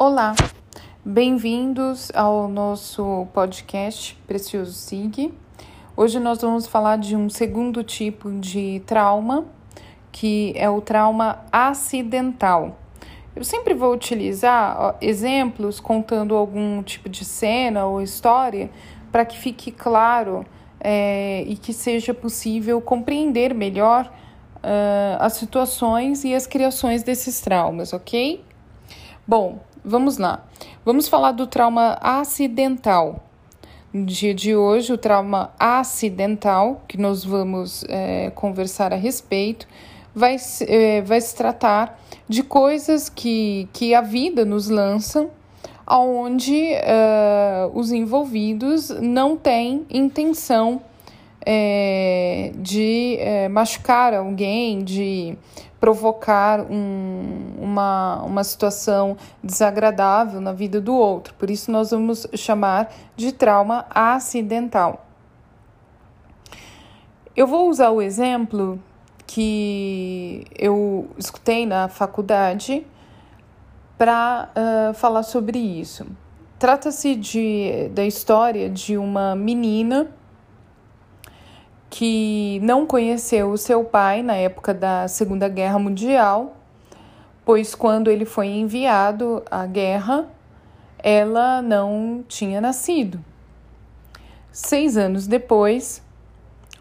Olá, bem-vindos ao nosso podcast Precioso SIG. Hoje nós vamos falar de um segundo tipo de trauma, que é o trauma acidental. Eu sempre vou utilizar exemplos contando algum tipo de cena ou história para que fique claro é, e que seja possível compreender melhor uh, as situações e as criações desses traumas, ok? Bom, vamos lá. Vamos falar do trauma acidental. No dia de hoje, o trauma acidental, que nós vamos é, conversar a respeito, vai, é, vai se tratar de coisas que, que a vida nos lança onde uh, os envolvidos não têm intenção é, de é, machucar alguém, de provocar um, uma, uma situação desagradável na vida do outro. Por isso, nós vamos chamar de trauma acidental. Eu vou usar o exemplo que eu escutei na faculdade para uh, falar sobre isso. Trata-se de, da história de uma menina que não conheceu o seu pai na época da Segunda Guerra Mundial, pois quando ele foi enviado à guerra, ela não tinha nascido. Seis anos depois,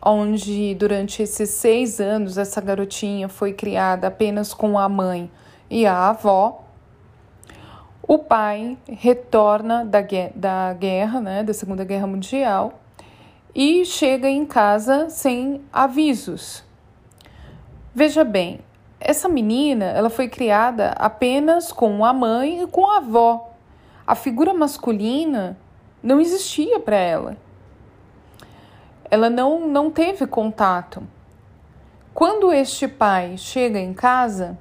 onde durante esses seis anos essa garotinha foi criada apenas com a mãe e a avó, o pai retorna da, da guerra, né, da Segunda Guerra Mundial, e chega em casa sem avisos. Veja bem, essa menina ela foi criada apenas com a mãe e com a avó. A figura masculina não existia para ela. Ela não, não teve contato. Quando este pai chega em casa,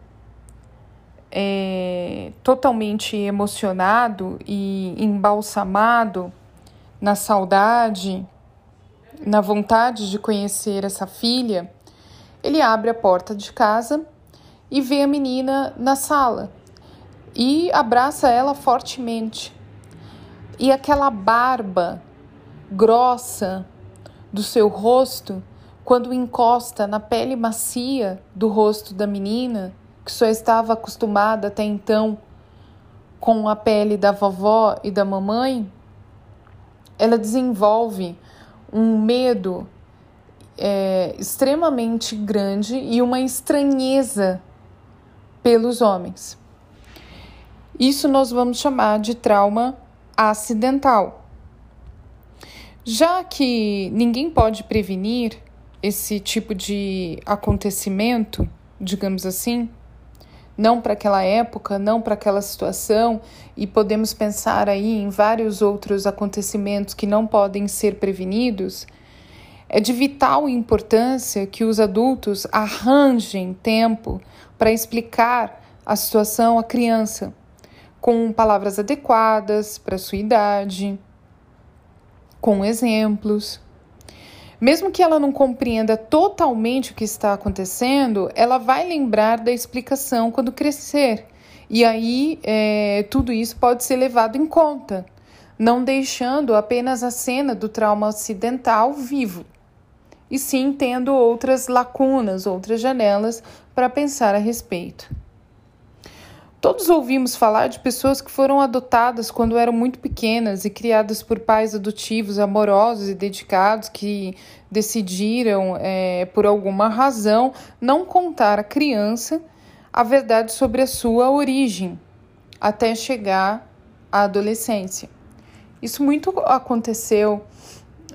é, totalmente emocionado e embalsamado na saudade, na vontade de conhecer essa filha, ele abre a porta de casa e vê a menina na sala e abraça ela fortemente. E aquela barba grossa do seu rosto, quando encosta na pele macia do rosto da menina, que só estava acostumada até então com a pele da vovó e da mamãe, ela desenvolve um medo é, extremamente grande e uma estranheza pelos homens. Isso nós vamos chamar de trauma acidental. Já que ninguém pode prevenir esse tipo de acontecimento, digamos assim, não para aquela época, não para aquela situação, e podemos pensar aí em vários outros acontecimentos que não podem ser prevenidos, é de vital importância que os adultos arranjem tempo para explicar a situação à criança, com palavras adequadas para sua idade, com exemplos. Mesmo que ela não compreenda totalmente o que está acontecendo, ela vai lembrar da explicação quando crescer. E aí é, tudo isso pode ser levado em conta, não deixando apenas a cena do trauma acidental vivo, e sim tendo outras lacunas, outras janelas para pensar a respeito. Todos ouvimos falar de pessoas que foram adotadas quando eram muito pequenas e criadas por pais adotivos amorosos e dedicados que decidiram, é, por alguma razão, não contar à criança a verdade sobre a sua origem até chegar à adolescência. Isso muito aconteceu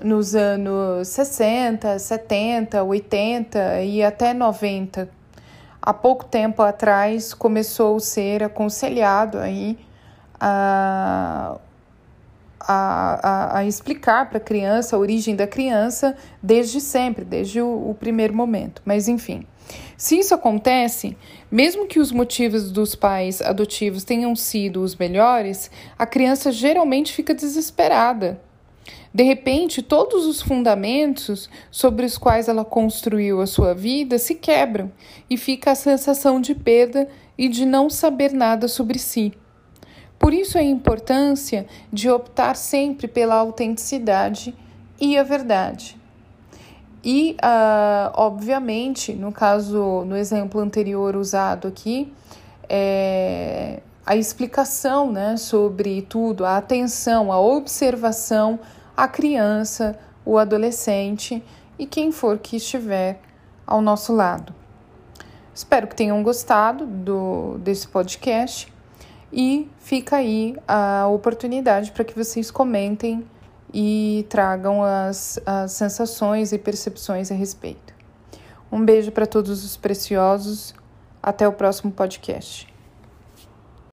nos anos 60, 70, 80 e até 90 há pouco tempo atrás começou a ser aconselhado aí a, a, a, explicar para a criança a origem da criança desde sempre, desde o, o primeiro momento. Mas enfim, se isso acontece, mesmo que os motivos dos pais adotivos tenham sido os melhores, a criança geralmente fica desesperada de repente, todos os fundamentos sobre os quais ela construiu a sua vida se quebram e fica a sensação de perda e de não saber nada sobre si. Por isso a importância de optar sempre pela autenticidade e a verdade. E, uh, obviamente, no caso, no exemplo anterior usado aqui, é, a explicação né, sobre tudo, a atenção, a observação à criança, o adolescente e quem for que estiver ao nosso lado. Espero que tenham gostado do, desse podcast e fica aí a oportunidade para que vocês comentem e tragam as, as sensações e percepções a respeito. Um beijo para todos os preciosos. Até o próximo podcast.